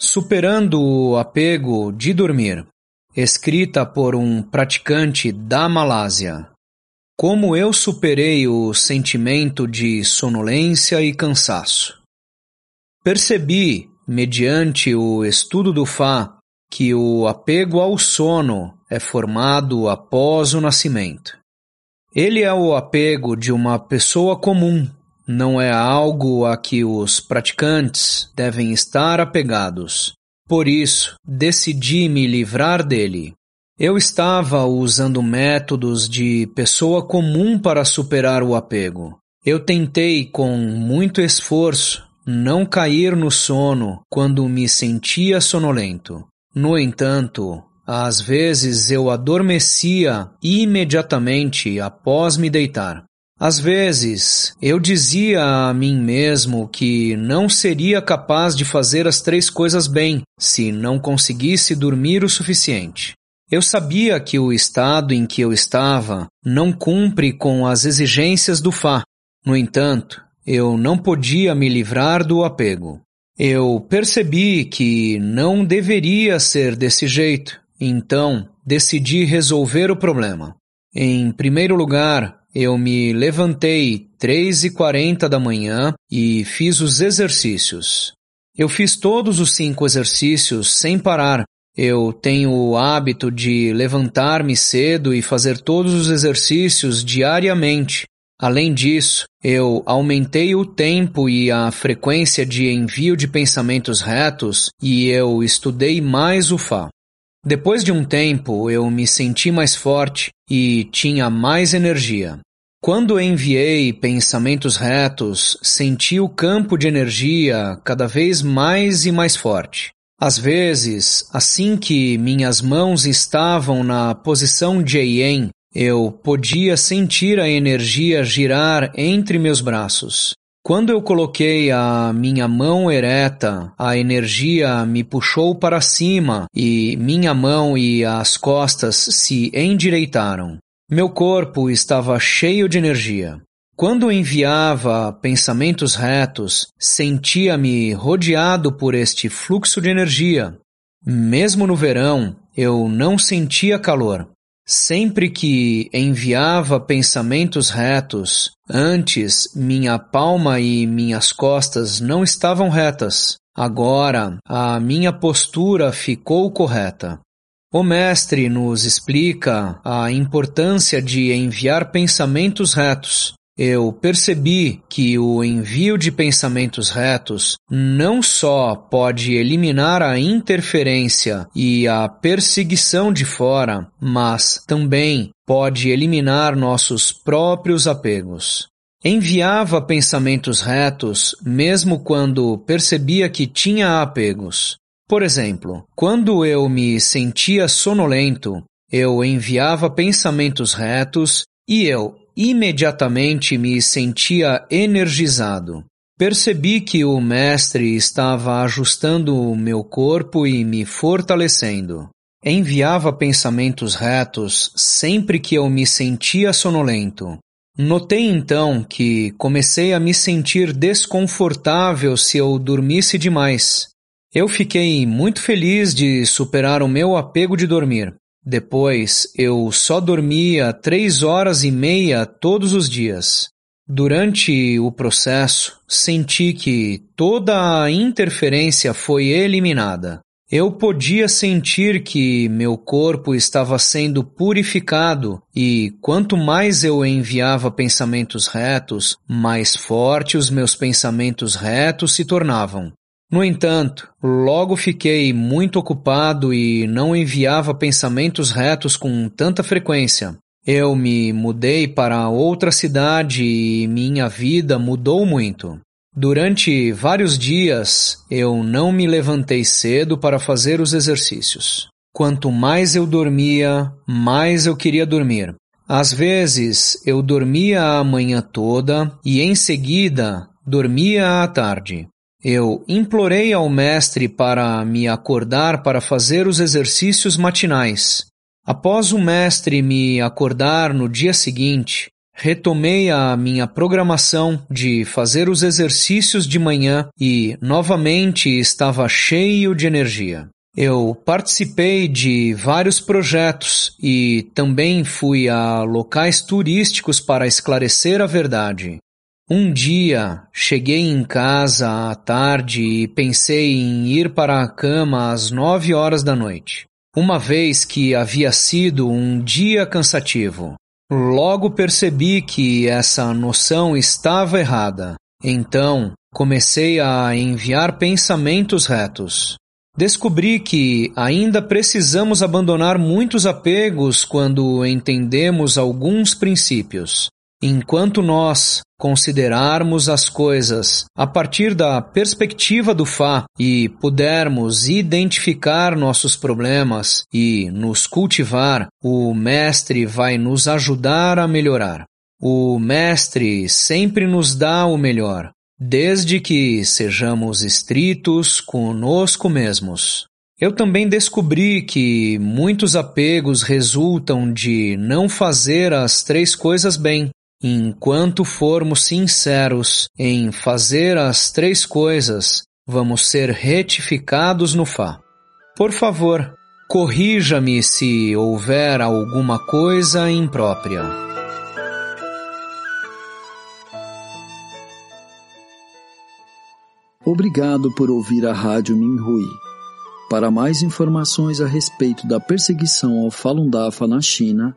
Superando o Apego de Dormir, escrita por um praticante da Malásia. Como eu superei o sentimento de sonolência e cansaço. Percebi, mediante o estudo do Fá, que o apego ao sono é formado após o nascimento. Ele é o apego de uma pessoa comum, não é algo a que os praticantes devem estar apegados. Por isso, decidi me livrar dele. Eu estava usando métodos de pessoa comum para superar o apego. Eu tentei, com muito esforço, não cair no sono quando me sentia sonolento. No entanto, às vezes eu adormecia imediatamente após me deitar. Às vezes eu dizia a mim mesmo que não seria capaz de fazer as três coisas bem se não conseguisse dormir o suficiente. Eu sabia que o estado em que eu estava não cumpre com as exigências do Fá. No entanto, eu não podia me livrar do apego. Eu percebi que não deveria ser desse jeito, então decidi resolver o problema. Em primeiro lugar, eu me levantei três e quarenta da manhã e fiz os exercícios. Eu fiz todos os cinco exercícios sem parar. Eu tenho o hábito de levantar-me cedo e fazer todos os exercícios diariamente, Além disso, eu aumentei o tempo e a frequência de envio de pensamentos retos e eu estudei mais o Fá. Depois de um tempo, eu me senti mais forte e tinha mais energia. Quando enviei pensamentos retos, senti o campo de energia cada vez mais e mais forte. Às vezes, assim que minhas mãos estavam na posição de Yen, eu podia sentir a energia girar entre meus braços. Quando eu coloquei a minha mão ereta, a energia me puxou para cima e minha mão e as costas se endireitaram. Meu corpo estava cheio de energia. Quando enviava pensamentos retos, sentia-me rodeado por este fluxo de energia. Mesmo no verão, eu não sentia calor. Sempre que enviava pensamentos retos, antes minha palma e minhas costas não estavam retas. Agora a minha postura ficou correta. O Mestre nos explica a importância de enviar pensamentos retos, eu percebi que o envio de pensamentos retos não só pode eliminar a interferência e a perseguição de fora, mas também pode eliminar nossos próprios apegos. Enviava pensamentos retos mesmo quando percebia que tinha apegos. Por exemplo, quando eu me sentia sonolento, eu enviava pensamentos retos e eu imediatamente me sentia energizado. Percebi que o Mestre estava ajustando o meu corpo e me fortalecendo. Enviava pensamentos retos sempre que eu me sentia sonolento. Notei então que comecei a me sentir desconfortável se eu dormisse demais. Eu fiquei muito feliz de superar o meu apego de dormir. Depois, eu só dormia três horas e meia todos os dias. Durante o processo, senti que toda a interferência foi eliminada. Eu podia sentir que meu corpo estava sendo purificado e quanto mais eu enviava pensamentos retos, mais fortes os meus pensamentos retos se tornavam. No entanto, logo fiquei muito ocupado e não enviava pensamentos retos com tanta frequência. Eu me mudei para outra cidade e minha vida mudou muito. Durante vários dias, eu não me levantei cedo para fazer os exercícios. Quanto mais eu dormia, mais eu queria dormir. Às vezes eu dormia a manhã toda e em seguida dormia à tarde. Eu implorei ao mestre para me acordar para fazer os exercícios matinais. Após o mestre me acordar no dia seguinte, retomei a minha programação de fazer os exercícios de manhã e novamente estava cheio de energia. Eu participei de vários projetos e também fui a locais turísticos para esclarecer a verdade. Um dia cheguei em casa à tarde e pensei em ir para a cama às nove horas da noite, uma vez que havia sido um dia cansativo. Logo percebi que essa noção estava errada. Então comecei a enviar pensamentos retos. Descobri que ainda precisamos abandonar muitos apegos quando entendemos alguns princípios. Enquanto nós considerarmos as coisas a partir da perspectiva do Fá e pudermos identificar nossos problemas e nos cultivar, o Mestre vai nos ajudar a melhorar. O Mestre sempre nos dá o melhor desde que sejamos estritos conosco mesmos. Eu também descobri que muitos apegos resultam de não fazer as três coisas bem. Enquanto formos sinceros em fazer as três coisas, vamos ser retificados no Fá. Por favor, corrija-me se houver alguma coisa imprópria. Obrigado por ouvir a Rádio Minhui. Para mais informações a respeito da perseguição ao Falun Dafa na China